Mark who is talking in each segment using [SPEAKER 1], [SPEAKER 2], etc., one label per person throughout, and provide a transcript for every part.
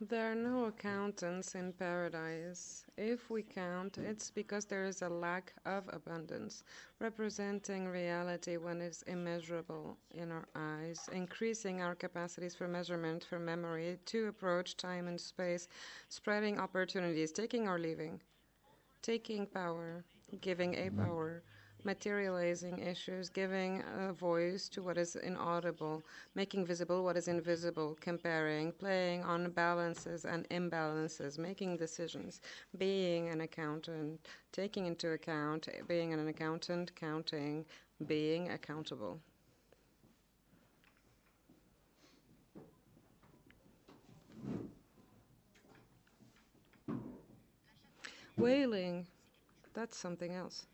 [SPEAKER 1] There are no accountants in paradise. If we count, it's because there is a lack of abundance, representing reality when it's immeasurable in our eyes, increasing our capacities for measurement, for memory, to approach time and space, spreading opportunities, taking or leaving, taking power, giving a mm-hmm. power materializing issues, giving a voice to what is inaudible, making visible what is invisible, comparing, playing on balances and imbalances, making decisions, being an accountant, taking into account, being an accountant, counting, being accountable. Whaling, that's something else.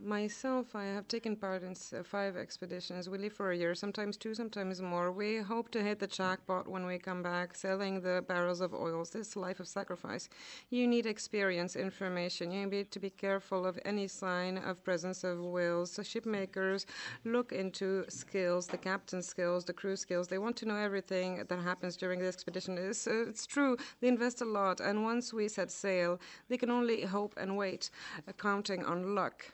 [SPEAKER 1] Myself, I have taken part in five expeditions. We leave for a year, sometimes two, sometimes more. We hope to hit the jackpot when we come back, selling the barrels of oils. This life of sacrifice. You need experience, information. You need to be careful of any sign of presence of whales. So shipmakers look into skills, the captain's skills, the crew skills. They want to know everything that happens during the expedition. It's, uh, it's true. They invest a lot, and once we set sail, they can only hope and wait, uh, counting on luck.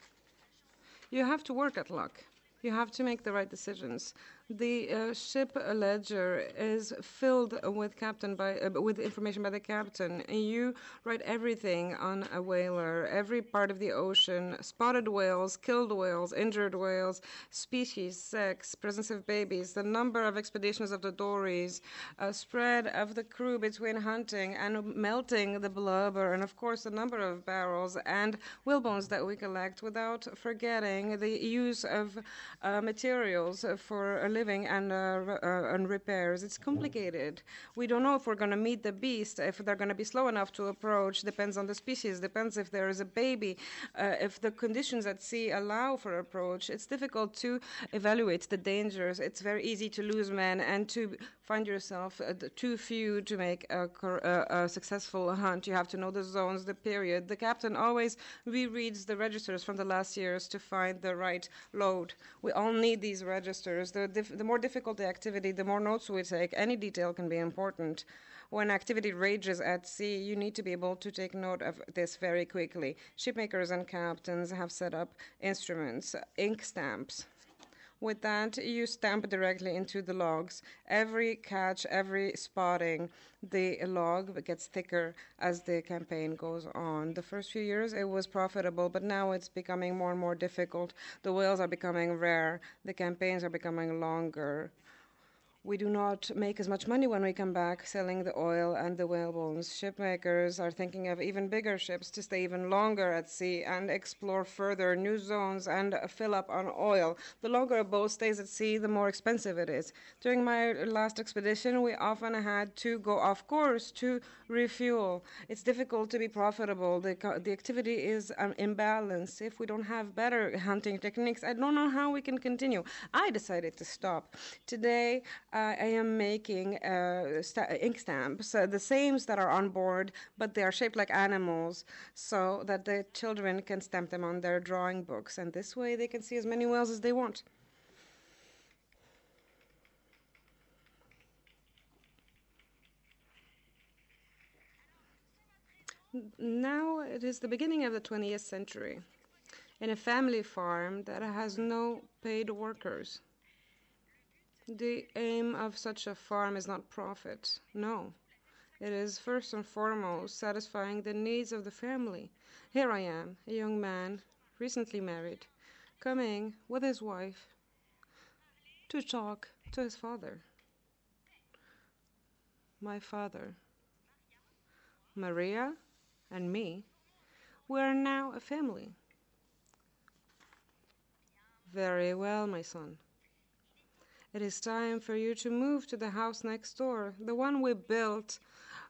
[SPEAKER 1] You have to work at luck. You have to make the right decisions. The uh, ship ledger is filled with captain by uh, with information by the captain. You write everything on a whaler, every part of the ocean, spotted whales, killed whales, injured whales, species, sex, presence of babies, the number of expeditions of the dories, a spread of the crew between hunting and melting the blubber, and of course the number of barrels and whalebones that we collect, without forgetting the use of uh, materials for living and, uh, uh, and repairs. It's complicated. We don't know if we're going to meet the beast, if they're going to be slow enough to approach. Depends on the species. Depends if there is a baby. Uh, if the conditions at sea allow for approach, it's difficult to evaluate the dangers. It's very easy to lose men and to find yourself uh, too few to make a, a, a, successful hunt. You have to know the zones, the period. The captain always rereads the registers from the last years to find the right load. We all need these registers. The, the more difficult the activity, the more notes we take. Any detail can be important. When activity rages at sea, you need to be able to take note of this very quickly. Shipmakers and captains have set up instruments, ink stamps, with that, you stamp directly into the logs. Every catch, every spotting, the log gets thicker as the campaign goes on. The first few years it was profitable, but now it's becoming more and more difficult. The whales are becoming rare, the campaigns are becoming longer we do not make as much money when we come back selling the oil and the whalebones. Shipmakers are thinking of even bigger ships to stay even longer at sea and explore further new zones and fill up on oil. The longer a boat stays at sea, the more expensive it is. During my last expedition, we often had to go off course to refuel. It's difficult to be profitable. The, the activity is um, imbalanced. If we don't have better hunting techniques, I don't know how we can continue. I decided to stop. Today, I am making uh, ink stamps, uh, the same that are on board, but they are shaped like animals, so that the children can stamp them on their drawing books, and this way they can see as many whales as they want. Now it is the beginning of the 20th century in a family farm that has no paid workers. The aim of such a farm is not profit. No. It is first and foremost satisfying the needs of the family. Here I am, a young man, recently married, coming with his wife to talk to his father. My father, Maria, and me, we are now a family. Very well, my son. It is time for you to move to the house next door, the one we built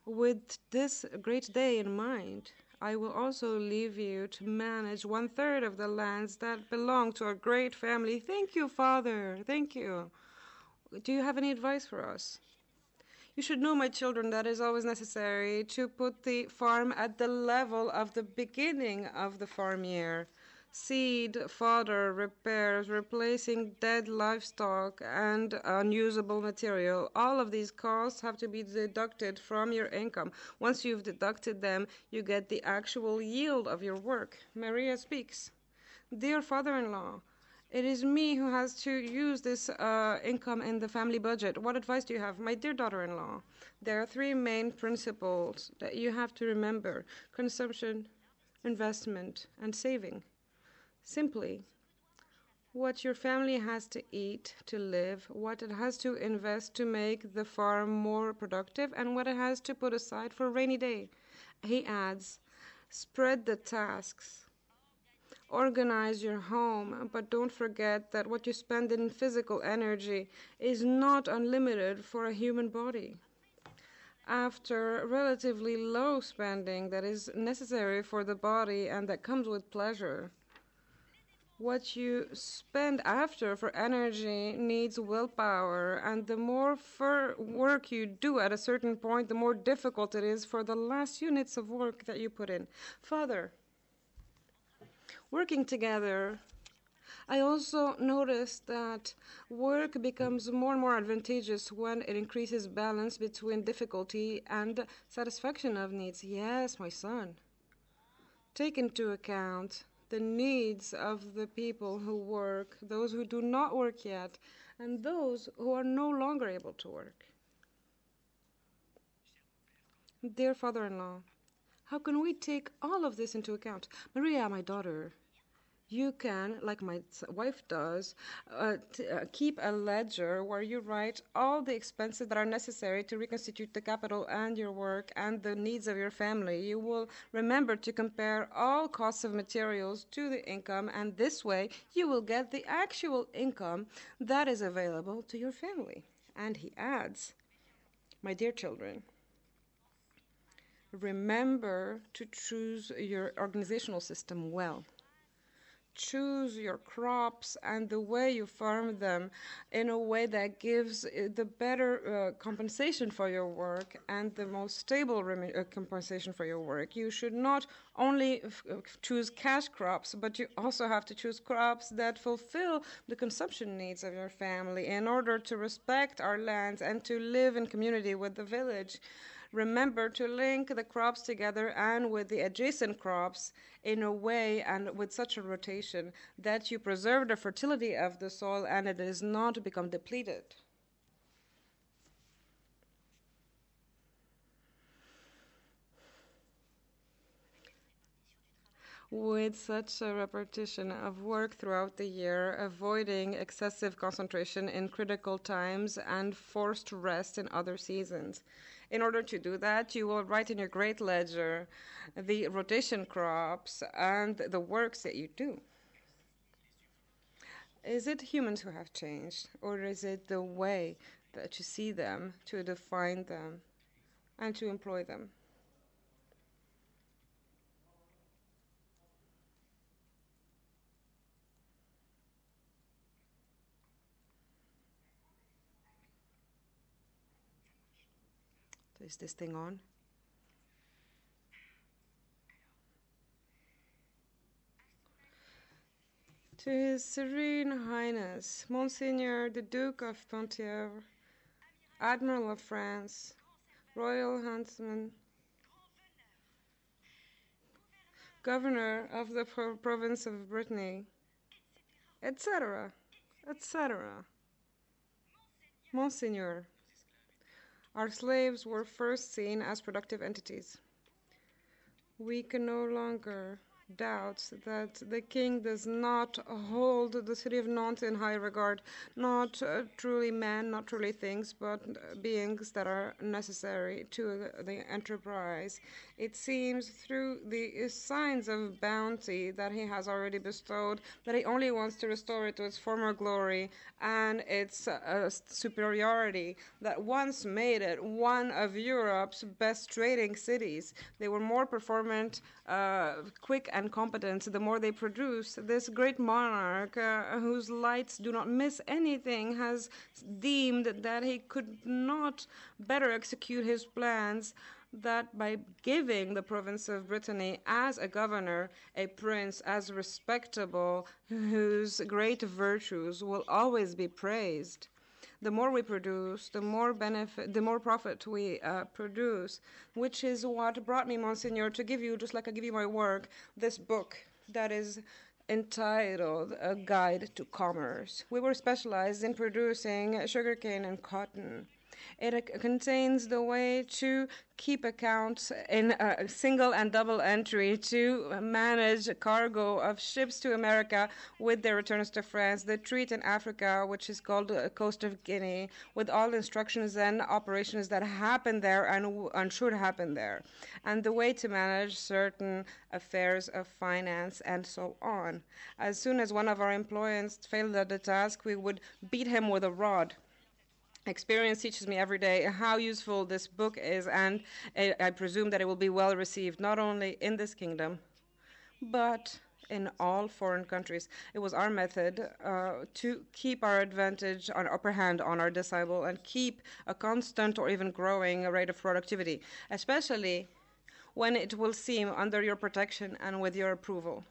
[SPEAKER 1] with this great day in mind. I will also leave you to manage one third of the lands that belong to our great family. Thank you, Father. Thank you. Do you have any advice for us? You should know, my children, that it is always necessary to put the farm at the level of the beginning of the farm year seed, fodder, repairs, replacing dead livestock, and unusable material. All of these costs have to be deducted from your income. Once you've deducted them, you get the actual yield of your work. Maria speaks. Dear father in law, it is me who has to use this uh, income in the family budget. What advice do you have? My dear daughter in law, there are three main principles that you have to remember consumption, investment, and saving. Simply, what your family has to eat to live, what it has to invest to make the farm more productive, and what it has to put aside for a rainy day. He adds, spread the tasks organize your home, but don't forget that what you spend in physical energy is not unlimited for a human body. After relatively low spending that is necessary for the body and that comes with pleasure, what you spend after for energy needs willpower, and the more work you do at a certain point, the more difficult it is for the last units of work that you put in. Father, working together, I also noticed that work becomes more and more advantageous when it increases balance between difficulty and satisfaction of needs. Yes, my son. Take into account the needs of the people who work, those who do not work yet, and those who are no longer able to work. Dear father in law, how can we take all of this into account? Maria, my daughter, you can, like my wife does, uh, uh, keep a ledger where you write all the expenses that are necessary to reconstitute the capital and your work and the needs of your family. You will remember to compare all costs of materials to the income, and this way you will get the actual income that is available to your family. And he adds, My dear children, remember to choose your organizational system well choose your crops and the way you farm them in a way that gives the better uh, compensation for your work and the most stable uh, compensation for your work. You should not only f- uh, choose cash crops, but you also have to choose crops that fulfill the consumption needs of your family in order to respect our lands and to live in community with the village remember to link the crops together and with the adjacent crops in a way and with such a rotation that you preserve the fertility of the soil and it does not become depleted. With such a repetition of work throughout the year, avoiding excessive concentration in critical times and forced rest in other seasons. In order to do that, you will write in your great ledger the rotation crops and the works that you do. Is it humans who have changed, or is it the way that you see them, to define them, and to employ them? Is this thing on? To His Serene Highness, Monseigneur the Duke of Penthièvre, Admiral of France, Royal Huntsman, Governor of the pro province of Brittany, etc., etc. Monseigneur. Our slaves were first seen as productive entities. We can no longer doubts that the king does not hold the city of Nantes in high regard, not uh, truly men, not truly things, but beings that are necessary to the enterprise. It seems through the signs of bounty that he has already bestowed that he only wants to restore it to its former glory and its uh, superiority that once made it one of Europe's best trading cities. They were more performant, uh, quick and competence, the more they produce. This great monarch, uh, whose lights do not miss anything, has deemed that he could not better execute his plans that by giving the province of Brittany as a governor, a prince as respectable, whose great virtues will always be praised, the more we produce, the more benefit, the more profit we uh, produce, which is what brought me, Monsignor, to give you, just like I give you my work, this book that is entitled A Guide to Commerce. We were specialized in producing sugarcane and cotton. It contains the way to keep accounts in a single and double entry to manage cargo of ships to America with their returns to France, the treat in Africa, which is called the Coast of Guinea, with all instructions and operations that happen there and, and should happen there, and the way to manage certain affairs of finance and so on. As soon as one of our employees failed at the task, we would beat him with a rod experience teaches me every day how useful this book is, and I presume that it will be well received not only in this kingdom, but in all foreign countries. It was our method uh, to keep our advantage on upper hand on our disciple and keep a constant or even growing rate of productivity, especially when it will seem under your protection and with your approval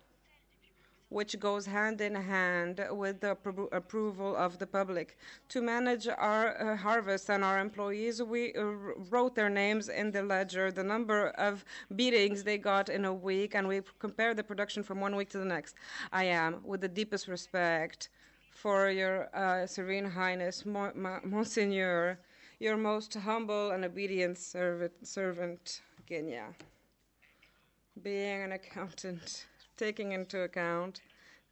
[SPEAKER 1] which goes hand in hand with the appro approval of the public. To manage our uh, harvest and our employees, we uh, wrote their names in the ledger, the number of beatings they got in a week, and we compared the production from one week to the next. I am, with the deepest respect for your uh, Serene Highness, Mo Monseigneur, your most humble and obedient servant, servant. Being an accountant taking into account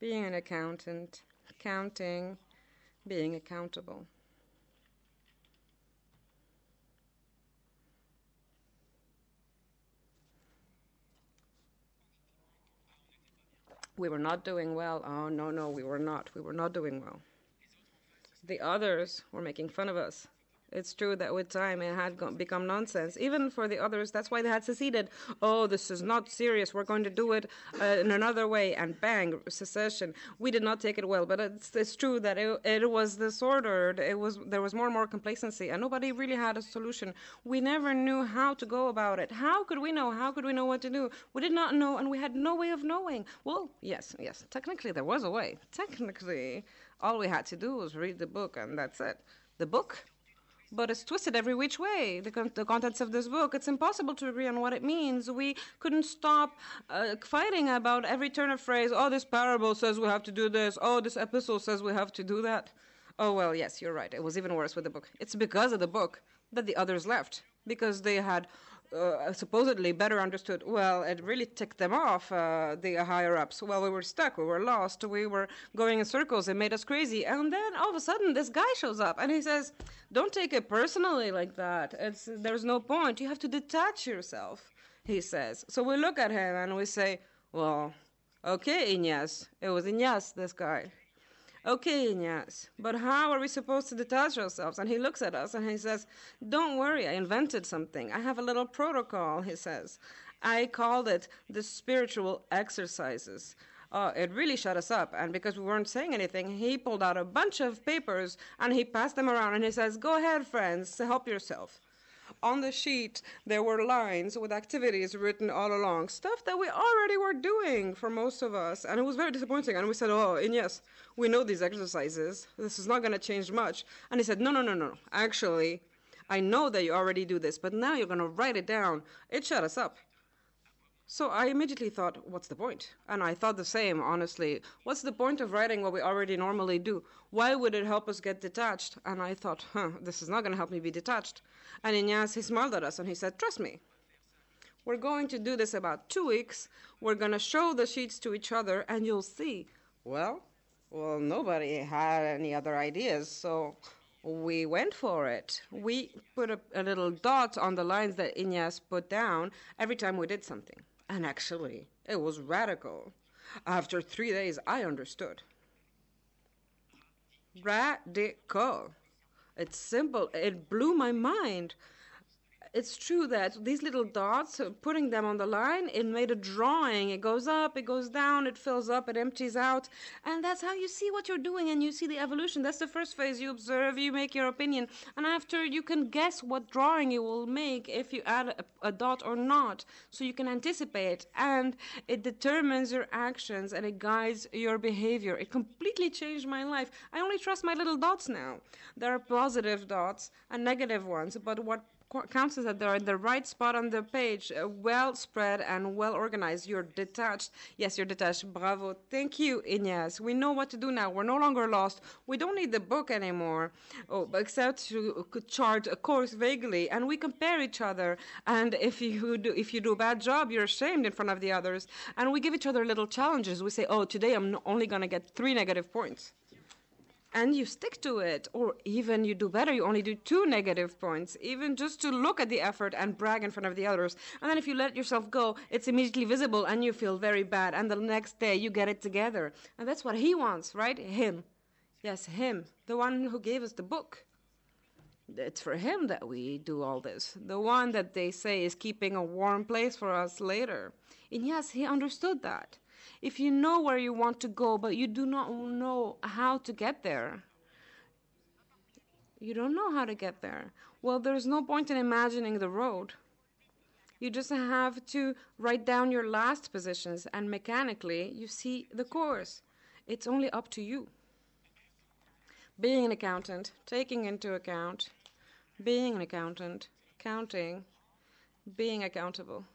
[SPEAKER 1] being an accountant, counting, being accountable. We were not doing well. Oh, no, no, we were not. We were not doing well. The others were making fun of us. It's true that with time it had become nonsense. Even for the others, that's why they had seceded. Oh, this is not serious. We're going to do it uh, in another way. And bang, secession. We did not take it well, but it's, it's true that it, it was disordered. It was there was more and more complacency, and nobody really had a solution. We never knew how to go about it. How could we know? How could we know what to do? We did not know, and we had no way of knowing. Well, yes, yes. Technically, there was a way. Technically, all we had to do was read the book, and that's it. The book but it's twisted every which way. The, con- the, contents of this book, it's impossible to agree on what it means. We couldn't stop uh, fighting about every turn of phrase. Oh, this parable says we have to do this. Oh, this epistle says we have to do that. Oh, well, yes, you're right. It was even worse with the book. It's because of the book that the others left, because they had uh, supposedly better understood. Well, it really ticked them off, uh, the higher ups. Well, we were stuck, we were lost, we were going in circles, it made us crazy. And then all of a sudden, this guy shows up and he says, Don't take it personally like that. It's, there's no point. You have to detach yourself, he says. So we look at him and we say, Well, okay, Ignace. It was Ignace, this guy. Okay, Ignace, but how are we supposed to detach ourselves? And he looks at us and he says, Don't worry, I invented something. I have a little protocol, he says. I called it the spiritual exercises. Oh, it really shut us up. And because we weren't saying anything, he pulled out a bunch of papers and he passed them around and he says, Go ahead, friends, help yourself. On the sheet, there were lines with activities written all along, stuff that we already were doing for most of us. And it was very disappointing. And we said, Oh, and yes, we know these exercises. This is not going to change much. And he said, No, no, no, no. Actually, I know that you already do this, but now you're going to write it down. It shut us up. So I immediately thought, what's the point? And I thought the same, honestly. What's the point of writing what we already normally do? Why would it help us get detached? And I thought, huh, this is not going to help me be detached. And Ignace, he smiled at us and he said, trust me. We're going to do this about two weeks. We're going to show the sheets to each other and you'll see. Well, well, nobody had any other ideas, so we went for it. We put a, a little dot on the lines that Ignace put down every time we did something. And actually, it was radical. After three days, I understood. Radical. It's simple. It blew my mind. It's true that these little dots, uh, putting them on the line, it made a drawing. It goes up, it goes down, it fills up, it empties out. And that's how you see what you're doing and you see the evolution. That's the first phase. You observe, you make your opinion. And after, you can guess what drawing you will make if you add a, a dot or not. So you can anticipate. And it determines your actions and it guides your behavior. It completely changed my life. I only trust my little dots now. There are positive dots and negative ones. But what counts is that they're in the right spot on the page, uh, well spread and well organized. You're detached. Yes, you're detached. Bravo. Thank you, Ignace. We know what to do now. We're no longer lost. We don't need the book anymore, oh, except to chart a course vaguely, and we compare each other. And if you do, if you do a bad job, you're ashamed in front of the others. And we give each other little challenges. We say, "Oh, today I'm only going to get three negative points." And you stick to it or even you do better you only do two negative points even just to look at the effort and brag in front of the others. And then if you let yourself go it's immediately visible and you feel very bad and the next day you get it together. And that's what he wants right? Him. Yes him. The one who gave us the book. It's for him that we do all this. The one that they say is keeping a warm place for us later. And yes he understood that if you know where you want to go, but you do not know how to get there, you don't know how to get there. Well, there's no point in imagining the road. You just have to write down your last positions, and mechanically, you see the course. It's only up to you. Being an accountant, taking into account, being an accountant, counting, being accountable.